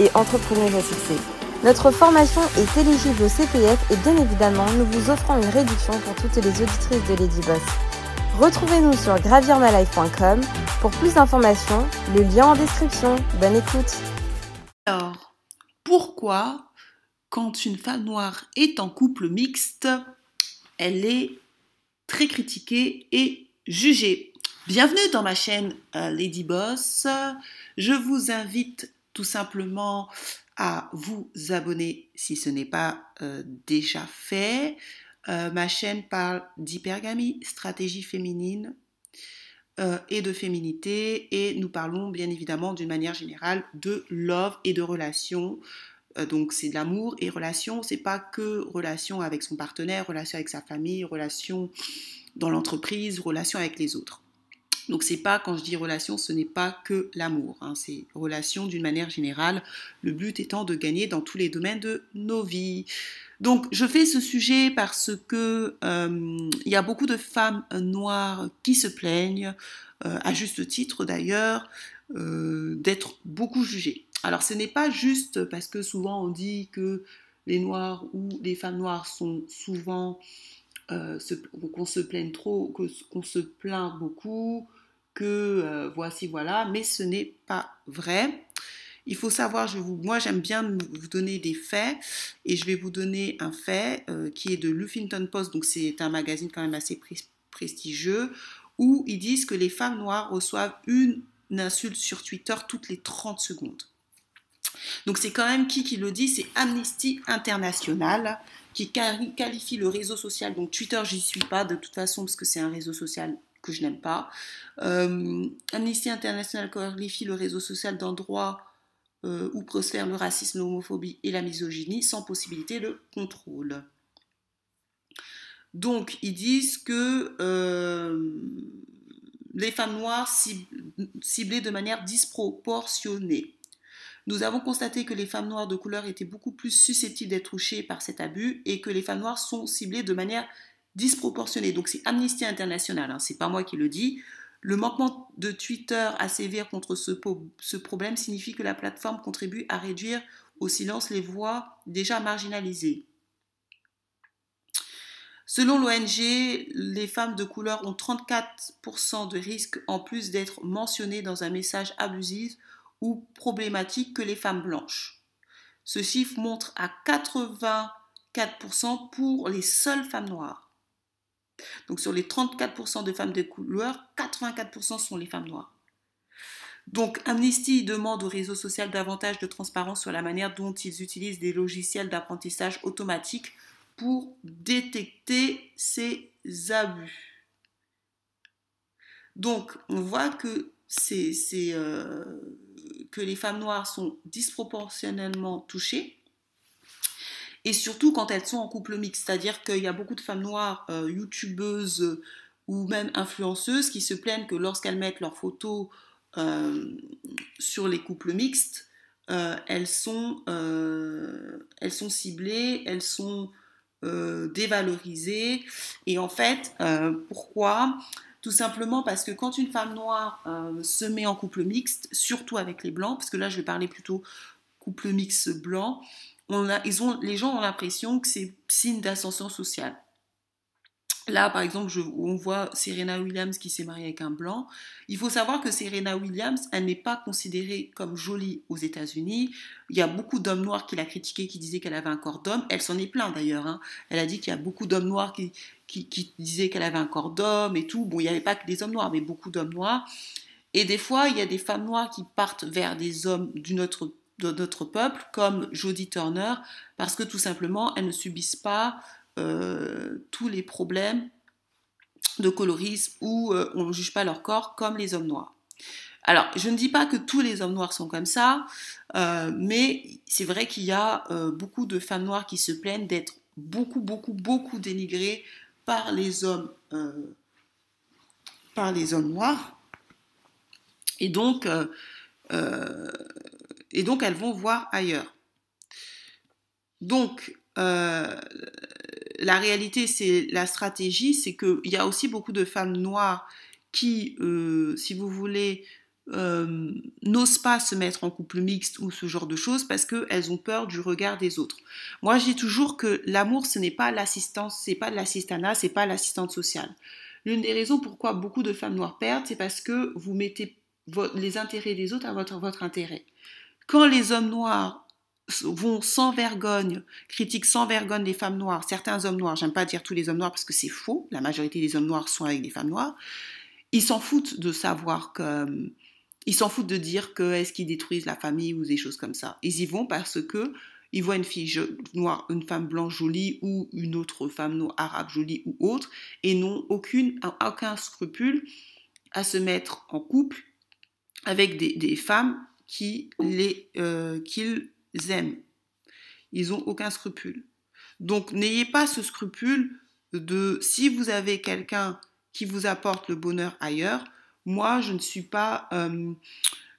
et entrepreneuse à. Notre formation est éligible au CPF et bien évidemment, nous vous offrons une réduction pour toutes les auditrices de Lady Boss. Retrouvez-nous sur gravirmalife.com pour plus d'informations, le lien en description. Bonne écoute. Alors, pourquoi, quand une femme noire est en couple mixte, elle est très critiquée et jugée? Bienvenue dans ma chaîne euh, Lady Boss. Je vous invite tout simplement à vous abonner si ce n'est pas euh, déjà fait. Euh, ma chaîne parle d'hypergamie, stratégie féminine euh, et de féminité et nous parlons bien évidemment d'une manière générale de love et de relations. donc c'est de l'amour et relation, c'est pas que relation avec son partenaire, relation avec sa famille, relation dans l'entreprise, relation avec les autres. Donc c'est pas quand je dis relation, ce n'est pas que l'amour, hein, c'est relation d'une manière générale. Le but étant de gagner dans tous les domaines de nos vies. Donc je fais ce sujet parce que euh, il y a beaucoup de femmes noires qui se plaignent, euh, à juste titre d'ailleurs, euh, d'être beaucoup jugées. Alors ce n'est pas juste parce que souvent on dit que les noirs ou les femmes noires sont souvent euh, qu'on se plaigne trop, qu'on se plaint beaucoup, que euh, voici, voilà, mais ce n'est pas vrai. Il faut savoir, moi j'aime bien vous donner des faits et je vais vous donner un fait euh, qui est de Luffington Post, donc c'est un magazine quand même assez prestigieux, où ils disent que les femmes noires reçoivent une insulte sur Twitter toutes les 30 secondes. Donc c'est quand même qui qui le dit C'est Amnesty International qui qualifie le réseau social. Donc Twitter, j'y suis pas de toute façon parce que c'est un réseau social que je n'aime pas. Euh, Amnesty International qualifie le réseau social d'endroit euh, où prospèrent le racisme, l'homophobie et la misogynie sans possibilité de contrôle. Donc ils disent que euh, les femmes noires ciblées de manière disproportionnée. Nous avons constaté que les femmes noires de couleur étaient beaucoup plus susceptibles d'être touchées par cet abus et que les femmes noires sont ciblées de manière disproportionnée. Donc c'est Amnesty International, hein, c'est pas moi qui le dis. Le manquement de Twitter à sévère contre ce problème signifie que la plateforme contribue à réduire au silence les voix déjà marginalisées. Selon l'ONG, les femmes de couleur ont 34% de risque en plus d'être mentionnées dans un message abusif ou problématique que les femmes blanches. Ce chiffre montre à 84% pour les seules femmes noires. Donc sur les 34% de femmes de couleur, 84% sont les femmes noires. Donc Amnesty demande au réseau social davantage de transparence sur la manière dont ils utilisent des logiciels d'apprentissage automatique pour détecter ces abus. Donc on voit que c'est euh, que les femmes noires sont disproportionnellement touchées. Et surtout quand elles sont en couple mixte, c'est-à-dire qu'il y a beaucoup de femmes noires, euh, youtubeuses ou même influenceuses, qui se plaignent que lorsqu'elles mettent leurs photos euh, sur les couples mixtes, elles, sont, elles sont ciblées, elles sont dévalorisées. Et en fait, pourquoi tout simplement parce que quand une femme noire euh, se met en couple mixte, surtout avec les blancs, parce que là je vais parler plutôt couple mixte blanc, on a, ils ont, les gens ont l'impression que c'est signe d'ascension sociale. Là, par exemple, on voit Serena Williams qui s'est mariée avec un blanc. Il faut savoir que Serena Williams, elle n'est pas considérée comme jolie aux États-Unis. Il y a beaucoup d'hommes noirs qui l'a critiquée, qui disaient qu'elle avait un corps d'homme. Elle s'en est plainte d'ailleurs. Hein. Elle a dit qu'il y a beaucoup d'hommes noirs qui, qui, disaient qu'elle avait un corps d'homme et tout. Bon, il n'y avait pas que des hommes noirs, mais beaucoup d'hommes noirs. Et des fois, il y a des femmes noires qui partent vers des hommes d'une autre de notre peuple, comme Jodie Turner, parce que tout simplement, elles ne subissent pas euh, tous les problèmes de colorisme où euh, on ne juge pas leur corps comme les hommes noirs. Alors, je ne dis pas que tous les hommes noirs sont comme ça, euh, mais c'est vrai qu'il y a beaucoup de femmes noires qui se plaignent d'être beaucoup, beaucoup, beaucoup dénigrées par les hommes, euh, par les hommes noirs. Et donc, et donc, elles vont voir ailleurs. Donc, la réalité, c'est la stratégie, c'est qu'il y a aussi beaucoup de femmes noires qui, si vous voulez, euh, n'osent pas se mettre en couple mixte ou ce genre de choses parce qu'elles ont peur du regard des autres. Moi, je dis toujours que l'amour, ce n'est pas l'assistance, c'est pas de c'est pas l'assistante sociale. L'une des raisons pourquoi beaucoup de femmes noires perdent, c'est parce que vous mettez les intérêts des autres à votre, votre intérêt. Quand les hommes noirs vont sans vergogne, critiquent sans vergogne les femmes noires, certains hommes noirs, j'aime pas dire tous les hommes noirs parce que c'est faux, la majorité des hommes noirs sont avec des femmes noires, ils s'en foutent de savoir que ils s'en foutent de dire que est-ce qu'ils détruisent la famille ou des choses comme ça. Ils y vont parce que ils voient une fille noire, une femme blanche jolie ou une autre femme noire, arabe jolie ou autre et n'ont aucune, aucun scrupule à se mettre en couple avec des, femmes qui les, euh, qu'ils aiment. Ils n'ont aucun scrupule. Donc n'ayez pas ce scrupule de si vous avez quelqu'un qui vous apporte le bonheur ailleurs, moi, je ne suis pas, euh,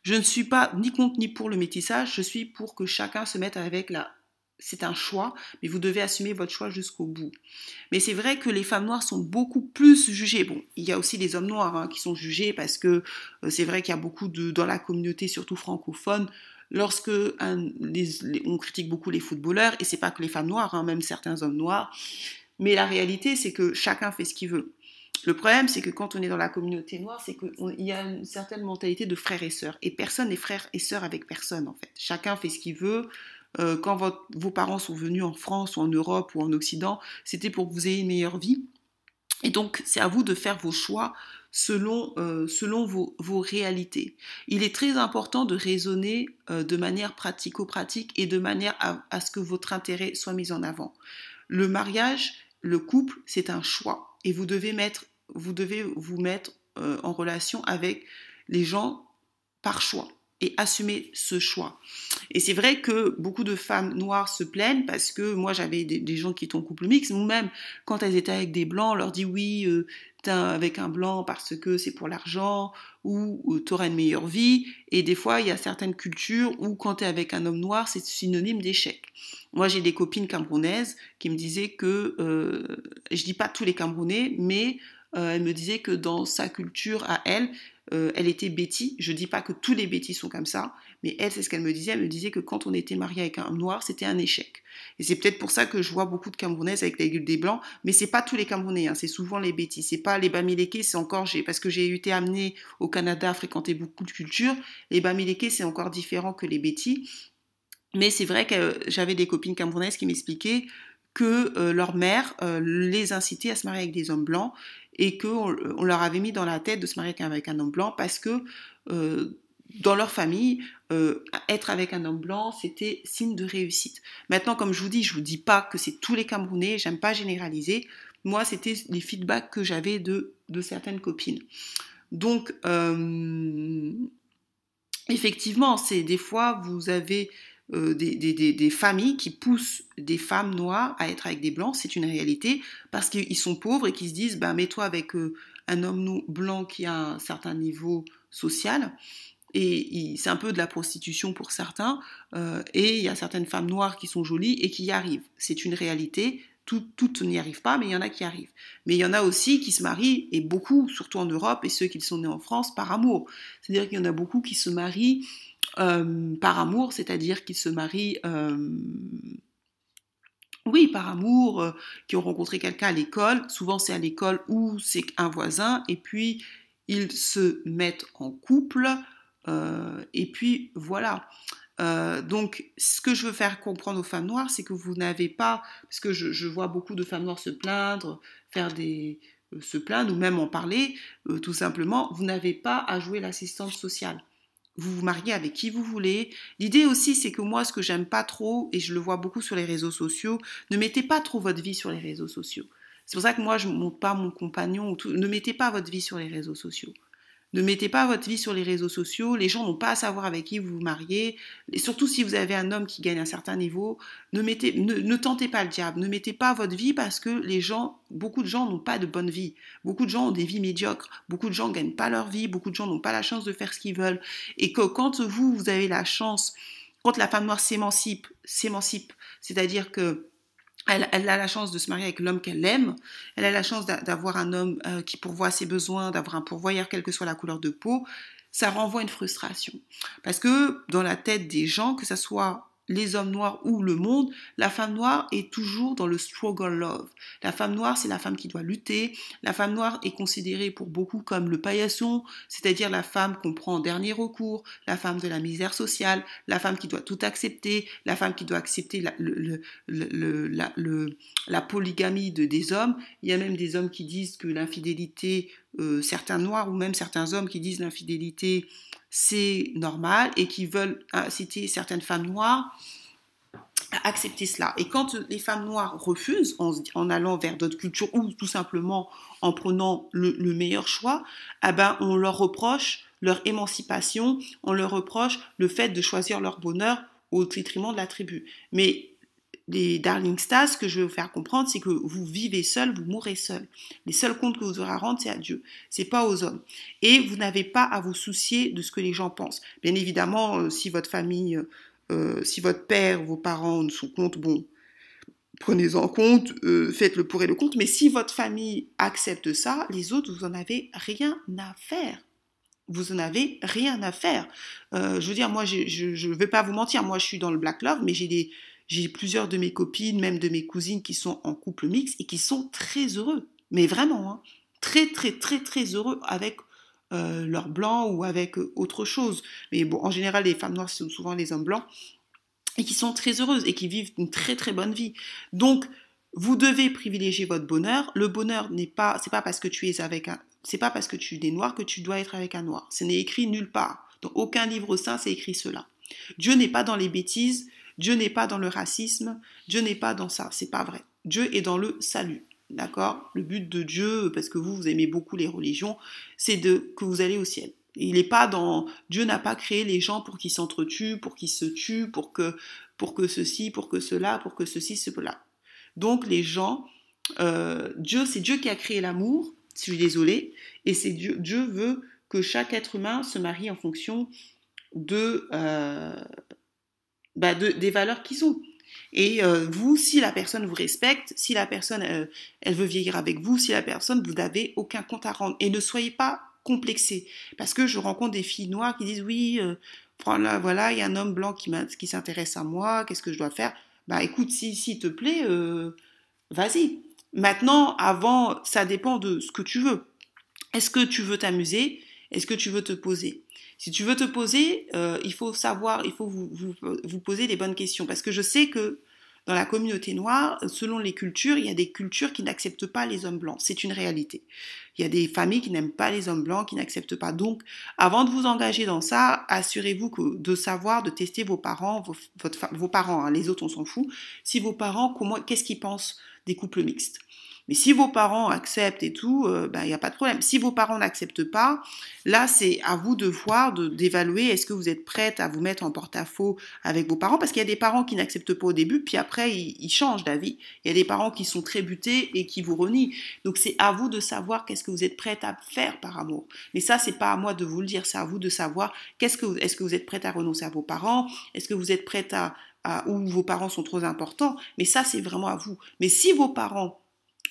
je ne suis pas ni contre ni pour le métissage. Je suis pour que chacun se mette avec la. C'est un choix, mais vous devez assumer votre choix jusqu'au bout. Mais c'est vrai que les femmes noires sont beaucoup plus jugées. Bon, il y a aussi les hommes noirs hein, qui sont jugés parce que euh, c'est vrai qu'il y a beaucoup de dans la communauté, surtout francophone, lorsque on critique beaucoup les footballeurs, et c'est pas que les femmes noires, hein, même certains hommes noirs, mais la réalité c'est que chacun fait ce qu'il veut. Le problème, c'est que quand on est dans la communauté noire, c'est qu'il y a une certaine mentalité de frères et sœurs. Et personne n'est frère et sœur avec personne, en fait. Chacun fait ce qu'il veut. Euh, quand vos parents sont venus en France ou en Europe ou en Occident, c'était pour que vous ayez une meilleure vie. Et donc, c'est à vous de faire vos choix selon, euh, selon vos, réalités. Il est très important de raisonner euh, de manière pratico-pratique et de manière à ce que votre intérêt soit mis en avant. Le mariage, le couple, c'est un choix. Et vous devez vous mettre euh, en relation avec les gens par choix et assumer ce choix. Et c'est vrai que beaucoup de femmes noires se plaignent parce que moi j'avais des, gens qui étaient en couple mixte, ou même quand elles étaient avec des blancs, on leur dit oui, euh, t'es avec un blanc parce que c'est pour l'argent, ou, tu t'auras une meilleure vie. Et des fois, il y a certaines cultures où quand t'es avec un homme noir, c'est synonyme d'échec. Moi j'ai des copines camerounaises qui me disaient que, euh, je dis pas tous les Camerounais, mais euh, elle me disait que dans sa culture à elle, euh, elle était bêtise. Je dis pas que tous les bêtis sont comme ça, mais elle, c'est ce qu'elle me disait. Elle me disait que quand on était marié avec un noir, c'était un échec. Et c'est peut-être pour ça que je vois beaucoup de Camerounaises avec des, des blancs, mais c'est pas tous les Camerounais, hein. c'est souvent les bêtis. C'est pas les Bamileke, c'est encore, parce que j'ai été amenée au Canada fréquenter beaucoup de cultures, les Bamileke, c'est encore différent que les bêtis. Mais c'est vrai que j'avais des copines camerounaises qui m'expliquaient que euh, leur mère les incitait à se marier avec des hommes blancs et qu'on on leur avait mis dans la tête de se marier avec un homme blanc parce que euh, dans leur famille, euh, être avec un homme blanc, c'était signe de réussite. Maintenant, comme je vous dis, je vous dis pas que c'est tous les Camerounais, j'aime pas généraliser. Moi, c'était les feedbacks que j'avais de, de certaines copines. Donc, euh, effectivement, c'est des fois, vous avez euh, des, familles qui poussent des femmes noires à être avec des blancs, c'est une réalité, parce qu'ils sont pauvres et qu'ils se disent, ben, mets-toi avec euh, un homme blanc qui a un certain niveau social. Et c'est un peu de la prostitution pour certains. Euh, et il y a certaines femmes noires qui sont jolies et qui y arrivent. C'est une réalité. toutes n'y arrivent pas, mais il y en a qui arrivent. Mais il y en a aussi qui se marient, et beaucoup, surtout en Europe, et ceux qui sont nés en France, par amour. C'est-à-dire qu'il y en a beaucoup qui se marient euh, par amour, c'est-à-dire qu'ils se marient, euh, oui, par amour, euh, qui ont rencontré quelqu'un à l'école. Souvent, c'est à l'école ou c'est un voisin, et puis ils se mettent en couple, et puis voilà. donc, ce que je veux faire comprendre aux femmes noires, c'est que vous n'avez pas, parce que je, vois beaucoup de femmes noires se plaindre, faire des, se plaindre ou même en parler, tout simplement, vous n'avez pas à jouer l'assistance sociale vous vous mariez avec qui vous voulez. L'idée aussi, c'est que moi, ce que j'aime pas trop, et je le vois beaucoup sur les réseaux sociaux, ne mettez pas trop votre vie sur les réseaux sociaux. C'est pour ça que moi, je ne montre pas mon compagnon. Ne mettez pas votre vie sur les réseaux sociaux. Ne mettez pas votre vie sur les réseaux sociaux. Les gens n'ont pas à savoir avec qui vous vous mariez. Et surtout si vous avez un homme qui gagne un certain niveau, ne, mettez, ne, tentez pas le diable. Ne mettez pas votre vie parce que beaucoup de gens n'ont pas de bonne vie. Beaucoup de gens ont des vies médiocres. Beaucoup de gens ne gagnent pas leur vie. Beaucoup de gens n'ont pas la chance de faire ce qu'ils veulent. Et que quand vous, vous avez la chance, quand la femme noire s'émancipe, s'émancipe, c'est-à-dire que elle, a la chance de se marier avec l'homme qu'elle aime. Elle a la chance d'avoir un homme euh, qui pourvoit ses besoins, d'avoir un pourvoyeur, quelle que soit la couleur de peau. Ça renvoie une frustration. Parce que dans la tête des gens, que ce soit les hommes noirs ou le monde, la femme noire est toujours dans le struggle love. La femme noire, c'est la femme qui doit lutter. La femme noire est considérée pour beaucoup comme le paillasson, c'est-à-dire la femme qu'on prend en dernier recours, la femme de la misère sociale, la femme qui doit tout accepter, la femme qui doit accepter la, polygamie de, des hommes. Il y a même des hommes qui disent que l'infidélité, euh, certains noirs ou même certains hommes qui disent l'infidélité c'est normal et qui veulent inciter certaines femmes noires à accepter cela. Et quand les femmes noires refusent en, allant vers d'autres cultures ou tout simplement en prenant le, meilleur choix, eh ben, on leur reproche leur émancipation, on leur reproche le fait de choisir leur bonheur au détriment de la tribu. Mais les Darling Stars, que je veux vous faire comprendre, c'est que vous vivez seul, vous mourrez seul. Les seuls comptes que vous aurez à rendre, c'est à Dieu. C'est pas aux hommes. Et vous n'avez pas à vous soucier de ce que les gens pensent. Bien évidemment, euh, si votre famille, euh, si votre père, vos parents ne sont compte, bon, prenez en compte, euh, faites le pour et le contre. Mais si votre famille accepte ça, les autres, vous en avez rien à faire vous en avez rien à faire. je veux dire, moi, je ne vais pas vous mentir, moi, je suis dans le black love, mais j'ai des, j'ai plusieurs de mes copines, même de mes cousines qui sont en couple mixte et qui sont très heureux. Mais vraiment, hein, très, très, très, très heureux avec euh, leur blanc ou avec euh, autre chose. Mais bon, en général, les femmes noires sont souvent les hommes blancs et qui sont très heureuses et qui vivent une très, très bonne vie. Donc, vous devez privilégier votre bonheur. Le bonheur n'est pas, c'est pas parce que tu es avec un, c'est pas parce que tu es noir que tu dois être avec un noir. Ce n'est écrit nulle part. Dans aucun livre saint, c'est écrit cela. Dieu n'est pas dans les bêtises. Dieu n'est pas dans le racisme, Dieu n'est pas dans ça, c'est pas vrai. Dieu est dans le salut. D'accord? Le but de Dieu, parce que vous, vous aimez beaucoup les religions, c'est de que vous allez au ciel. Il n'est pas dans Dieu n'a pas créé les gens pour qu'ils s'entretuent, pour qu'ils se tuent, pour que pour que ceci, pour que cela, pour que ceci, cela. Donc les gens, euh, Dieu, c'est Dieu qui a créé l'amour. Je suis désolée, et c'est Dieu. Dieu veut que chaque être humain se marie en fonction de euh, bah, des valeurs qui sont. Et euh, vous, si la personne vous respecte, si la personne, euh, elle veut vieillir avec vous, si la personne, vous n'avez aucun compte à rendre. Et ne soyez pas complexé. Parce que je rencontre des filles noires qui disent, oui, euh, voilà, il y a un homme blanc qui, qui s'intéresse à moi, qu'est-ce que je dois faire? Bah écoute, si, s'il te plaît, vas-y. Maintenant, avant, ça dépend de ce que tu veux. Est-ce que tu veux t'amuser? Est-ce que tu veux te poser? Si tu veux te poser, euh, il faut savoir, il faut vous, poser les bonnes questions. Parce que je sais que dans la communauté noire, selon les cultures, il y a des cultures qui n'acceptent pas les hommes blancs. C'est une réalité. Il y a des familles qui n'aiment pas les hommes blancs, qui n'acceptent pas. Donc, avant de vous engager dans ça, assurez-vous de savoir, de tester vos parents, vos, parents, hein, les autres on s'en fout. Si vos parents, qu'est-ce qu'ils pensent des couples mixtes? Mais si vos parents acceptent et tout, euh, ben, il n'y a pas de problème. Si vos parents n'acceptent pas, là, c'est à vous de voir, d'évaluer, est-ce que vous êtes prête à vous mettre en porte-à-faux avec vos parents? Parce qu'il y a des parents qui n'acceptent pas au début, puis après, ils, changent d'avis. Il y a des parents qui sont très butés et qui vous renient. Donc, c'est à vous de savoir qu'est-ce que vous êtes prête à faire par amour. Mais ça, c'est pas à moi de vous le dire, c'est à vous de savoir qu'est-ce que, est-ce que vous êtes prête à renoncer à vos parents? Est-ce que vous êtes prête à, à, ou vos parents sont trop importants? Mais ça, c'est vraiment à vous. Mais si vos parents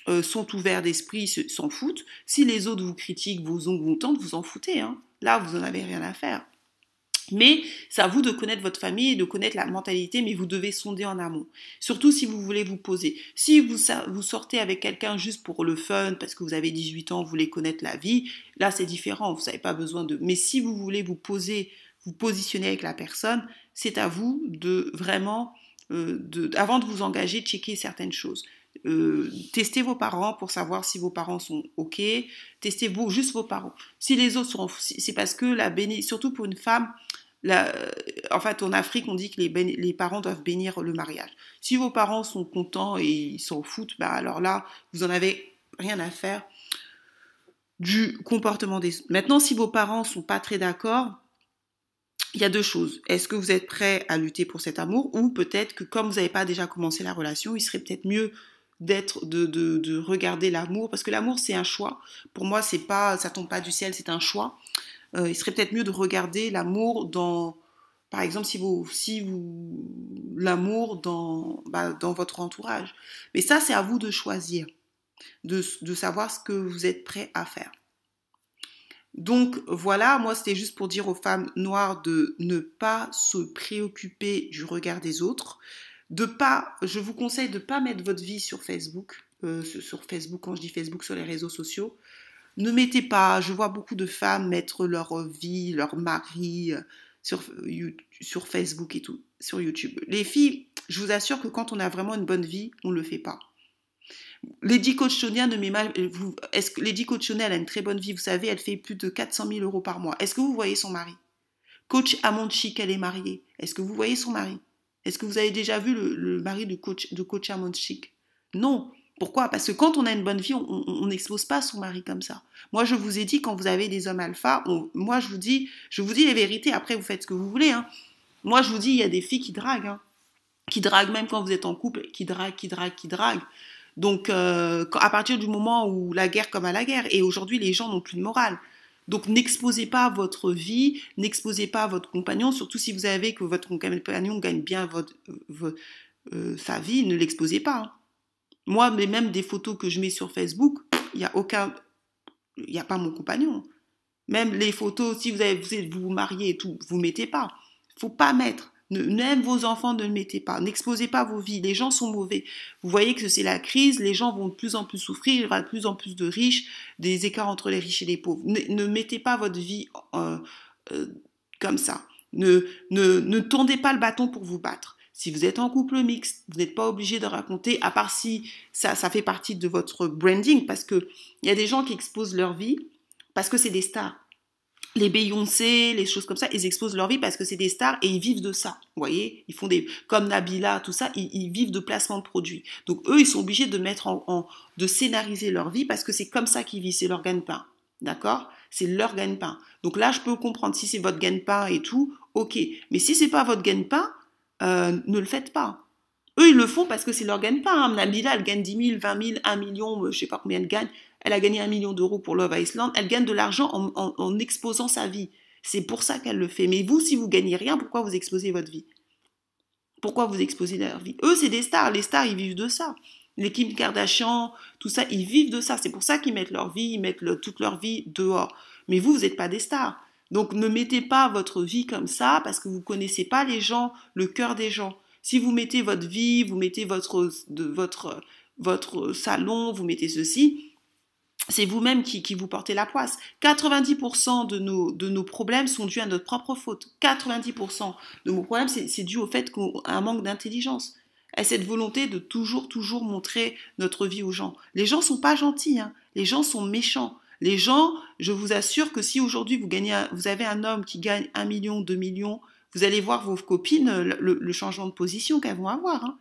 euh, sont ouverts d'esprit, s'en foutent. Si les autres vous critiquent, vous tentent, vous en foutez. Hein. Là, vous n'en avez rien à faire. Mais c'est à vous de connaître votre famille et de connaître la mentalité, mais vous devez sonder en amont. Surtout si vous voulez vous poser. Si vous, sortez avec quelqu'un juste pour le fun, parce que vous avez 18 ans, vous voulez connaître la vie, là c'est différent, vous n'avez pas besoin de... Mais si vous voulez vous poser, vous positionner avec la personne, c'est à vous de vraiment, euh, avant de vous engager, checker certaines choses. Euh, testez vos parents pour savoir si vos parents sont OK. Testez vous, juste vos parents. Si les autres sont... C'est parce que la béni... Surtout pour une femme, en fait, en Afrique, on dit que les, les, parents doivent bénir le mariage. Si vos parents sont contents et ils s'en foutent, bah alors là, vous en avez rien à faire. du comportement des autres. Maintenant, si vos parents sont pas très d'accord, il y a deux choses. Est-ce que vous êtes prêt à lutter pour cet amour ou peut-être que comme vous n'avez pas déjà commencé la relation, il serait peut-être mieux d'être de, de, de, regarder l'amour parce que l'amour c'est un choix. Pour moi, c'est pas ça tombe pas du ciel, c'est un choix. Euh, il serait peut-être mieux de regarder l'amour dans par exemple si vous si vous l'amour dans bah, dans votre entourage. Mais ça c'est à vous de choisir, de, de savoir ce que vous êtes prêt à faire. Donc voilà, moi c'était juste pour dire aux femmes noires de ne pas se préoccuper du regard des autres, de pas, je vous conseille de pas mettre votre vie sur Facebook, euh, sur Facebook quand je dis Facebook sur les réseaux sociaux. Ne mettez pas, je vois beaucoup de femmes mettre leur vie, leur mari euh, sur, sur Facebook et tout, sur YouTube. Les filles, je vous assure que quand on a vraiment une bonne vie, on ne le fait pas. Lady Coach Sonia ne mal. Est-ce que a une très bonne vie Vous savez, elle fait plus de 400 000 euros par mois. Est-ce que vous voyez son mari? Coach Amond Chic, elle est mariée. Est-ce que vous voyez son mari? Est-ce que vous avez déjà vu le, mari de Coach, de coach Amond Chic Non. Pourquoi? Parce que quand on a une bonne vie, on n'expose pas son mari comme ça. Moi, je vous ai dit, quand vous avez des hommes alpha, moi, je vous dis, je vous dis les vérités. Après, vous faites ce que vous voulez. Hein. Moi, je vous dis, il y a des filles qui draguent, hein. qui draguent même quand vous êtes en couple, qui draguent, qui draguent, qui draguent. Donc, euh, à partir du moment où la guerre comme à la guerre, et aujourd'hui les gens n'ont plus de morale. Donc, n'exposez pas votre vie, n'exposez pas votre compagnon, surtout si vous savez que votre compagnon gagne bien votre, euh, sa vie, ne l'exposez pas. Hein. Moi, mais même des photos que je mets sur Facebook, il n'y a aucun, il a pas mon compagnon. Même les photos, si vous avez, vous, vous mariez et tout, vous mettez pas. Faut pas mettre. Même vos enfants ne le mettez pas. N'exposez pas vos vies. Les gens sont mauvais. Vous voyez que c'est la crise. Les gens vont de plus en plus souffrir. Il y aura de plus en plus de riches, des écarts entre les riches et les pauvres. Ne, mettez pas votre vie euh, euh, comme ça. Ne, ne, ne tournez pas le bâton pour vous battre. Si vous êtes en couple mixte, vous n'êtes pas obligé de raconter, à part si ça, ça fait partie de votre branding, parce qu'il y a des gens qui exposent leur vie parce que c'est des stars les Beyoncé, les choses comme ça, ils exposent leur vie parce que c'est des stars et ils vivent de ça. Vous voyez, ils font des comme Nabila, tout ça, ils, vivent de placement de produits. Donc eux, ils sont obligés de mettre en, de scénariser leur vie parce que c'est comme ça qu'ils vivent, c'est leur gagne-pain. D'accord? C'est leur gagne-pain. Donc là, je peux comprendre si c'est votre gagne-pain et tout, ok. Mais si c'est pas votre gagne-pain, euh, ne le faites pas. Eux, ils le font parce que c'est leur gagne-pain. Hein. Nabila, elle gagne 10 000, 20 000, 1 million, je sais pas combien elle gagne. Elle a gagné un million d'euros pour Love Island. Elle gagne de l'argent en, exposant sa vie. C'est pour ça qu'elle le fait. Mais vous, si vous gagnez rien, pourquoi vous exposez votre vie? Pourquoi vous exposez leur vie? Eux, c'est des stars. Les stars, ils vivent de ça. Les Kim Kardashian, tout ça, ils vivent de ça. C'est pour ça qu'ils mettent leur vie, ils mettent toute leur vie dehors. Mais vous, vous n'êtes pas des stars. Donc ne mettez pas votre vie comme ça parce que vous ne connaissez pas les gens, le cœur des gens. Si vous mettez votre vie, vous mettez votre, votre, votre salon, vous mettez ceci, c'est vous-même qui, vous portez la poisse. 90% de nos, de nos problèmes sont dus à notre propre faute. 90% de nos problèmes, c'est dû au fait qu'on a un manque d'intelligence. À cette volonté de toujours, toujours montrer notre vie aux gens. Les gens sont pas gentils, hein. les gens sont méchants. Les gens, je vous assure que si aujourd'hui vous avez un homme qui gagne 1 million, 2 millions, vous allez voir vos copines le, changement de position qu'elles vont avoir. Hein.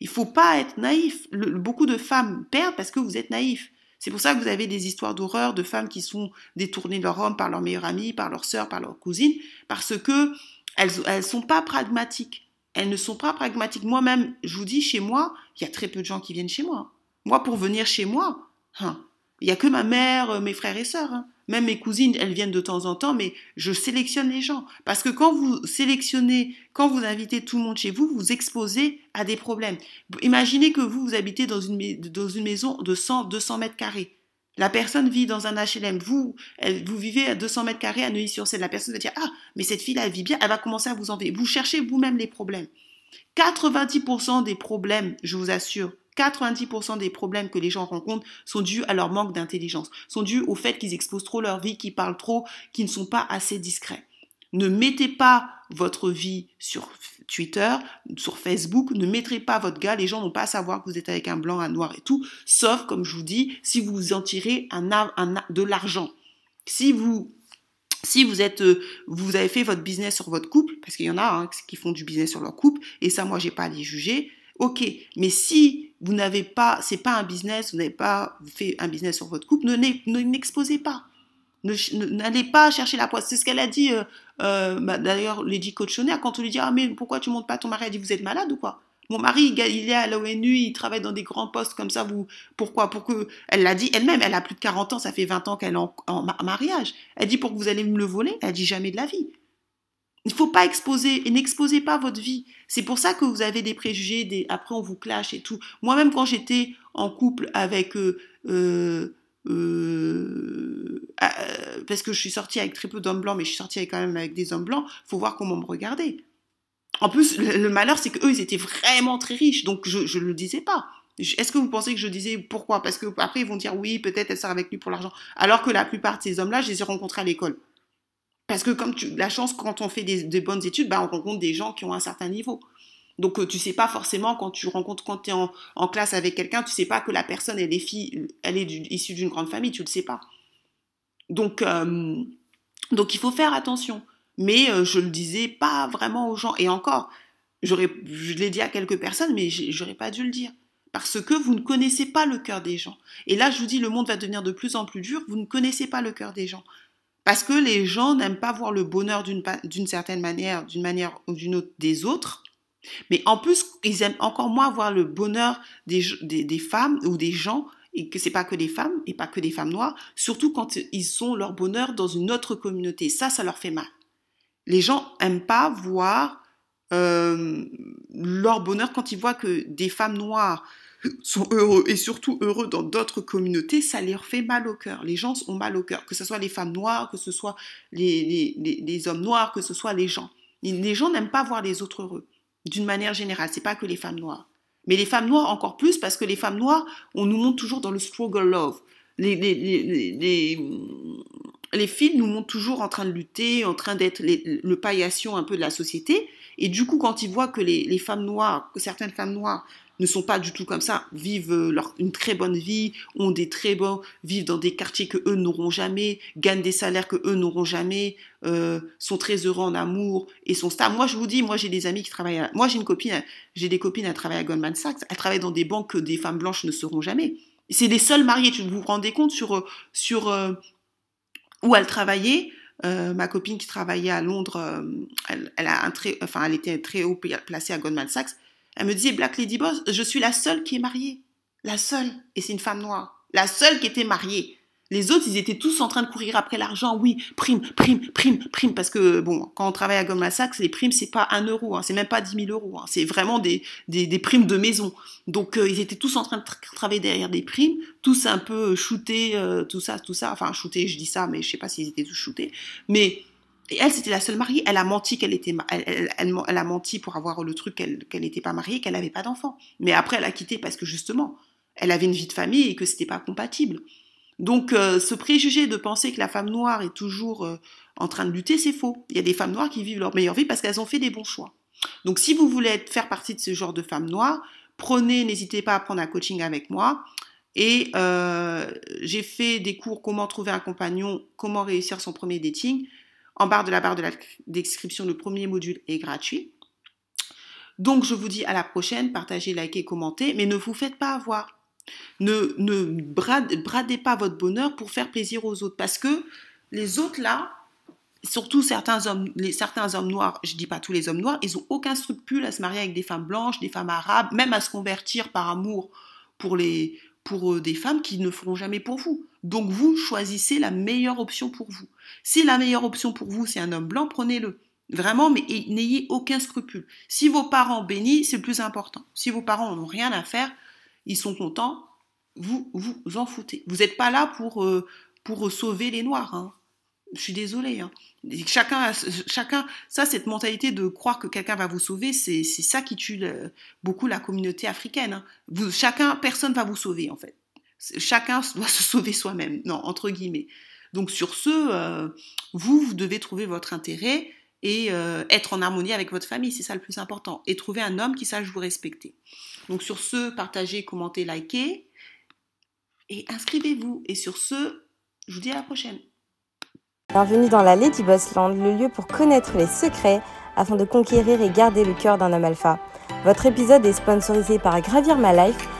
Il faut pas être naïf. beaucoup de femmes perdent parce que vous êtes naïf. C'est pour ça que vous avez des histoires d'horreur de femmes qui sont détournées de leur homme par leur meilleure amie, par leur sœur, par leur cousine, parce que elles, elles sont pas pragmatiques. Elles ne sont pas pragmatiques. Moi-même, je vous dis, chez moi, il y a très peu de gens qui viennent chez moi. Moi, pour venir chez moi, hein, il n'y a que ma mère, euh, mes frères et sœurs. Hein. Même mes cousines, elles viennent de temps en temps, mais je sélectionne les gens. Parce que quand vous sélectionnez, quand vous invitez tout le monde chez vous, vous exposez à des problèmes. Imaginez que vous, vous habitez dans une, dans une maison de 100, 200 mètres carrés. La personne vit dans un HLM. Vous, vous vivez à 200 mètres carrés à Neuilly-sur-Seine. La personne va dire Ah, mais cette fille-là, elle vit bien. Elle va commencer à vous enlever. Vous cherchez vous-même les problèmes. 90% des problèmes, je vous assure, 90% des problèmes que les gens rencontrent sont dus à leur manque d'intelligence, sont dus au fait qu'ils exposent trop leur vie, qu'ils parlent trop, qu'ils ne sont pas assez discrets. Ne mettez pas votre vie sur Twitter, sur Facebook, ne mettrez pas votre gars, les gens n'ont pas à savoir que vous êtes avec un blanc, un noir et tout, sauf, comme je vous dis, si vous en tirez un, de l'argent. Si vous si vous êtes, euh, vous avez fait votre business sur votre couple, parce qu'il y en a hein, qui font du business sur leur couple, et ça, moi, j'ai pas à les juger Ok, mais si vous n'avez pas, c'est pas un business, vous n'avez pas fait un business sur votre couple, ne n'exposez pas. N'allez pas chercher la poisse. C'est ce qu'elle a dit, euh, euh, bah, d'ailleurs, Lady Cochonner, quand on lui dit Ah, mais pourquoi tu montes pas ton mari Elle dit Vous êtes malade ou quoi? Mon mari, il est à l'ONU, il travaille dans des grands postes comme ça. Vous, pourquoi? Pour que. Elle l'a dit elle-même, elle a plus de 40 ans, ça fait 20 ans qu'elle est en, en, mariage. Elle dit Pour que vous allez me le voler? Elle dit Jamais de la vie. Il ne faut pas exposer et n'exposez pas votre vie. C'est pour ça que vous avez des préjugés, après on vous clash et tout. Moi-même quand j'étais en couple avec euh, euh, euh, parce que je suis sortie avec très peu d'hommes blancs, mais je suis sortie quand même avec des hommes blancs, faut voir comment me regarder. En plus, le, malheur, c'est qu'eux, ils étaient vraiment très riches, donc je ne le disais pas. Est-ce que vous pensez que je disais pourquoi? Parce que après ils vont dire oui, peut-être elle sort avec lui pour l'argent. Alors que la plupart de ces hommes-là, je les ai rencontrés à l'école. Parce que comme la chance, quand on fait des, bonnes études, bah, on rencontre des gens qui ont un certain niveau. Donc euh, tu sais pas forcément quand tu rencontres, quand tu es en, classe avec quelqu'un, tu sais pas que la personne, elle est, fille, elle est issue d'une grande famille, tu le sais pas. Donc, euh, donc il faut faire attention. Mais euh, je le disais pas vraiment aux gens. Et encore, je l'ai dit à quelques personnes, mais j'aurais pas dû le dire. Parce que vous ne connaissez pas le cœur des gens. Et là, je vous dis, le monde va devenir de plus en plus dur. Vous ne connaissez pas le cœur des gens. Parce que les gens n'aiment pas voir le bonheur d'une certaine manière, d'une manière ou d'une autre des autres. Mais en plus, ils aiment encore moins voir le bonheur des, femmes ou des gens, et que c'est pas que des femmes, et pas que des femmes noires, surtout quand ils ont leur bonheur dans une autre communauté. Ça, ça leur fait mal. Les gens aiment pas voir euh, leur bonheur quand ils voient que des femmes noires sont heureux et surtout heureux dans d'autres communautés, ça leur fait mal au cœur. Les gens ont mal au cœur, que ce soit les femmes noires, que ce soit les, les, hommes noirs, que ce soit les gens. Les gens n'aiment pas voir les autres heureux, d'une manière générale. C'est pas que les femmes noires. Mais les femmes noires encore plus parce que les femmes noires, on nous montre toujours dans le struggle love. Les, les, les, les, filles nous montrent toujours en train de lutter, en train d'être le paillasson un peu de la société. Et du coup, quand ils voient que les, les femmes noires, que certaines femmes noires ne sont pas du tout comme ça, vivent euh, leur, une très bonne vie, ont des très bons, vivent dans des quartiers que eux n'auront jamais, gagnent des salaires que eux n'auront jamais, euh, sont très heureux en amour et sont stars. Moi, je vous dis, moi, j'ai des amis qui travaillent. moi, j'ai une copine, j'ai des copines à travailler à Goldman Sachs. Elles travaillent dans des banques que des femmes blanches ne seront jamais. C'est les seules mariées. Tu vous rendez compte sur euh, sur où elles travaillaient? ma copine qui travaillait à Londres, elle, elle, a un très, enfin, elle était très haut placée à Goldman Sachs. Elle me disait, Black Lady Boss, je suis la seule qui est mariée. La seule. Et c'est une femme noire. La seule qui était mariée. Les autres, ils étaient tous en train de courir après l'argent. Oui, prime, prime, prime, prime. Parce que, bon, quand on travaille à Goldman Sachs, les primes, c'est pas un euro. Hein, c'est même pas 10 000 euros. Hein, c'est vraiment des, des, primes de maison. Donc, euh, ils étaient tous en train de travailler derrière des primes. Tous un peu shootés, euh, tout ça, tout ça. Enfin, shootés, je dis ça, mais je sais pas s'ils étaient tous shootés. Mais et elle, c'était la seule mariée. Elle a menti qu'elle était, elle, a menti pour avoir le truc qu'elle n'était pas mariée, qu'elle n'avait pas d'enfant. Mais après, elle a quitté parce que justement, elle avait une vie de famille et que c'était pas compatible. Donc, euh, ce préjugé de penser que la femme noire est toujours euh, en train de lutter, c'est faux. Il y a des femmes noires qui vivent leur meilleure vie parce qu'elles ont fait des bons choix. Donc, si vous voulez faire partie de ce genre de femmes noires, prenez, n'hésitez pas à prendre un coaching avec moi. Et euh, j'ai fait des cours comment trouver un compagnon, comment réussir son premier dating. En barre de la barre de la description, le premier module est gratuit. Donc je vous dis à la prochaine, partagez, likez, commentez, mais ne vous faites pas avoir. Ne, ne bradez pas votre bonheur pour faire plaisir aux autres. Parce que les autres là, surtout certains hommes, certains hommes noirs, je dis pas tous les hommes noirs, ils ont aucun scrupule à se marier avec des femmes blanches, des femmes arabes, même à se convertir par amour pour les, pour euh, des femmes qui ne feront jamais pour vous. Donc vous choisissez la meilleure option pour vous. Si la meilleure option pour vous, c'est un homme blanc, prenez-le. Vraiment, mais n'ayez aucun scrupule. Si vos parents bénissent, c'est le plus important. Si vos parents n'ont rien à faire, ils sont contents, vous vous en foutez. Vous n'êtes pas là pour, euh, pour sauver les Noirs. Hein. Je suis désolée. Hein. Chacun, chacun, ça, cette mentalité de croire que quelqu'un va vous sauver, c'est ça qui tue beaucoup la communauté africaine. Hein. Chacun, personne va vous sauver en fait. Chacun doit se sauver soi-même, non, entre guillemets. Donc sur ce, euh, vous, vous devez trouver votre intérêt et euh, être en harmonie avec votre famille, c'est ça le plus important. Et trouver un homme qui sache vous respecter. Donc sur ce, partagez, commentez, likez et inscrivez-vous. Et sur ce, je vous dis à la prochaine. Bienvenue dans la Lady Boss Land, le lieu pour connaître les secrets afin de conquérir et garder le cœur d'un homme alpha. Votre épisode est sponsorisé par Gravir My Life,